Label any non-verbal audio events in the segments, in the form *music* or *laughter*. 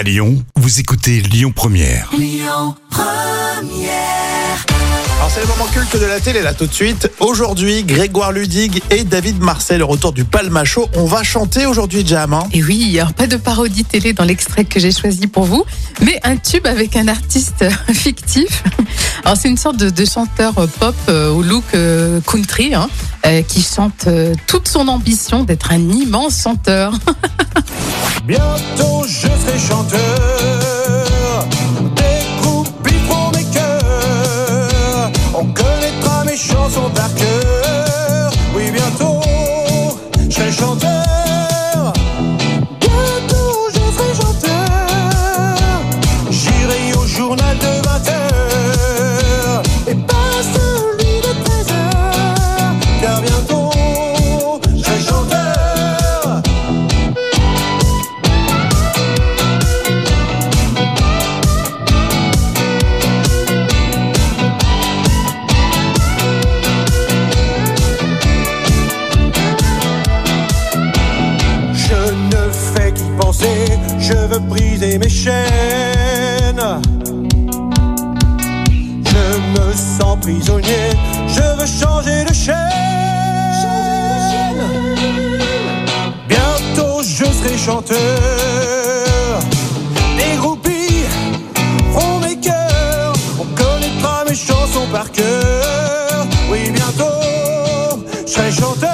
À Lyon, vous écoutez Lyon Première. Alors c'est le moment culte de la télé là tout de suite. Aujourd'hui, Grégoire Ludig et David Marcel, le retour du Palmacho. On va chanter aujourd'hui Jam. hein. Et oui, alors pas de parodie télé dans l'extrait que j'ai choisi pour vous, mais un tube avec un artiste *laughs* fictif. Alors c'est une sorte de, de chanteur pop euh, au look euh, country hein, euh, qui chante euh, toute son ambition d'être un immense chanteur. *laughs* Bientôt je serai chanteur. Prisonnier, je veux changer de chaîne. Bientôt je serai chanteur. Les groupies feront mes cœurs, on connaîtra mes chansons par cœur. Oui, bientôt je serai chanteur.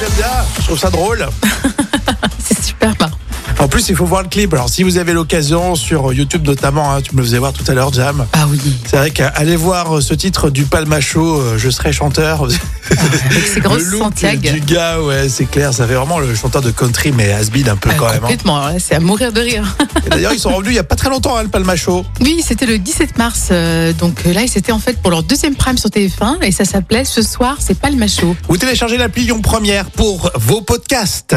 J'aime bien. Je trouve ça drôle. *laughs* En plus, il faut voir le clip. Alors si vous avez l'occasion sur YouTube notamment, hein, tu me le faisais voir tout à l'heure, Jam. Ah oui, C'est vrai qu'aller voir euh, ce titre du Palmacho, euh, je serai chanteur. avec ses *laughs* grosses le look du gars, ouais, c'est clair. Ça fait vraiment le chanteur de country, mais has un peu Ah, quand même. hein. complètement, c'est à mourir de rire. D'ailleurs, ils sont revenus il y a pas très longtemps, hein, le Palmacho. Oui, c'était le 17 mars. euh, donc là, c'était en fait pour leur deuxième prime sur TF1 et ça s'appelait Ce soir, c'est pas le macho. Vous téléchargez l'appli Lyon Première pour vos podcasts.